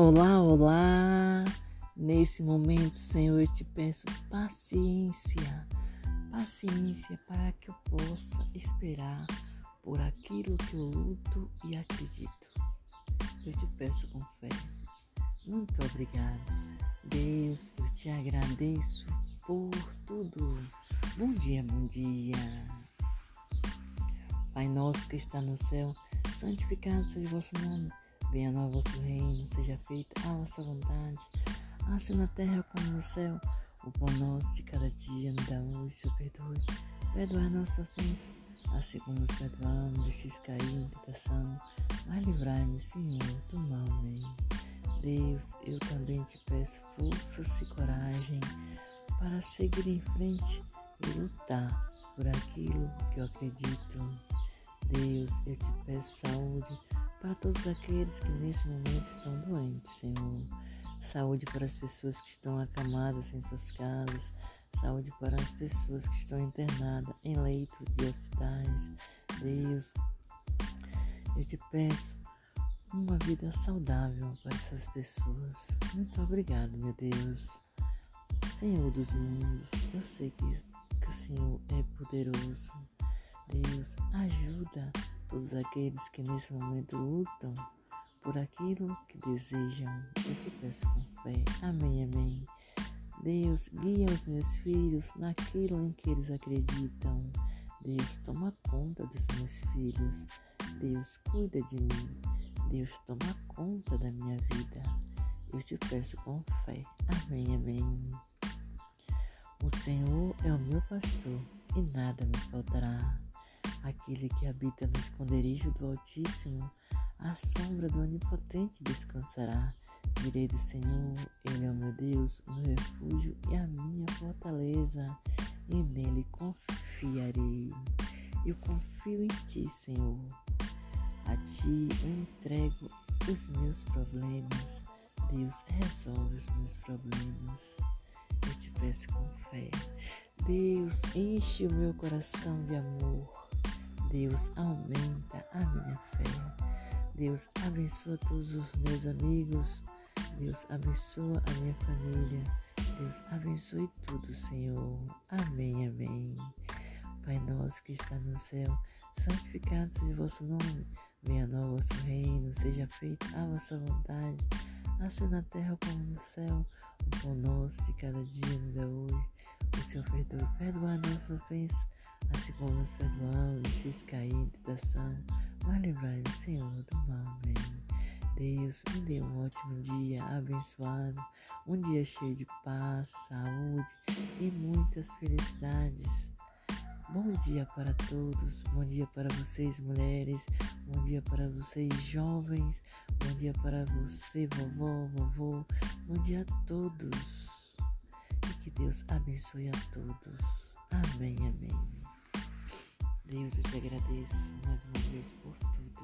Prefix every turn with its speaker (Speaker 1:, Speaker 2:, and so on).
Speaker 1: Olá, olá! Nesse momento, Senhor, eu te peço paciência, paciência para que eu possa esperar por aquilo que eu luto e acredito. Eu te peço com fé. Muito obrigada. Deus, eu te agradeço por tudo. Bom dia, bom dia. Pai nosso que está no céu, santificado seja o vosso nome. Venha no vosso reino, seja feita a vossa vontade, assim na terra como no céu. O pão nosso de cada dia nos dá hoje, seu perdoe. Perdoai nossa ofensa, assim como nos perdoamos, deixes cair em tentação. Mas livrai-me, Senhor, do mal. Amém. Deus, eu também te peço forças e coragem para seguir em frente e lutar por aquilo que eu acredito. Deus, eu te peço saúde para todos aqueles que nesse momento estão doentes, Senhor. Saúde para as pessoas que estão acamadas em suas casas. Saúde para as pessoas que estão internadas em leitos de hospitais. Deus, eu te peço uma vida saudável para essas pessoas. Muito obrigado, meu Deus. Senhor dos mundos, eu sei que, que o Senhor é poderoso. Deus, ajuda todos aqueles que nesse momento lutam por aquilo que desejam. Eu te peço com fé. Amém, amém. Deus, guia os meus filhos naquilo em que eles acreditam. Deus, toma conta dos meus filhos. Deus, cuida de mim. Deus, toma conta da minha vida. Eu te peço com fé. Amém, amém. O Senhor é o meu pastor e nada me faltará. Aquele que habita no esconderijo do Altíssimo, à sombra do Onipotente descansará. Direi do Senhor, Ele é o meu Deus, o meu refúgio e a minha fortaleza, e nele confiarei. Eu confio em Ti, Senhor. A Ti eu entrego os meus problemas. Deus, resolve os meus problemas. Eu te peço com fé. Deus, enche o meu coração de amor. Deus aumenta a minha fé. Deus abençoa todos os meus amigos. Deus abençoa a minha família. Deus abençoe tudo, Senhor. Amém, amém. Pai nosso que está no céu, santificado seja o vosso nome. Venha no vosso reino, seja feita a vossa vontade, assim na terra como no céu. O pão nosso de cada dia nos dá hoje. O Senhor perdoe, perdoa a nossa assim como nos perdoamos, fiz cair em tentação, mas livrai-nos, Senhor, do mal. Amém. Deus, me dê um ótimo dia abençoado, um dia cheio de paz, saúde e muitas felicidades. Bom dia para todos, bom dia para vocês, mulheres, bom dia para vocês, jovens, bom dia para você, vovó, vovô, bom dia a todos. E que Deus abençoe a todos. Amém, amém. Deus, eu te agradeço mais uma vez por tudo.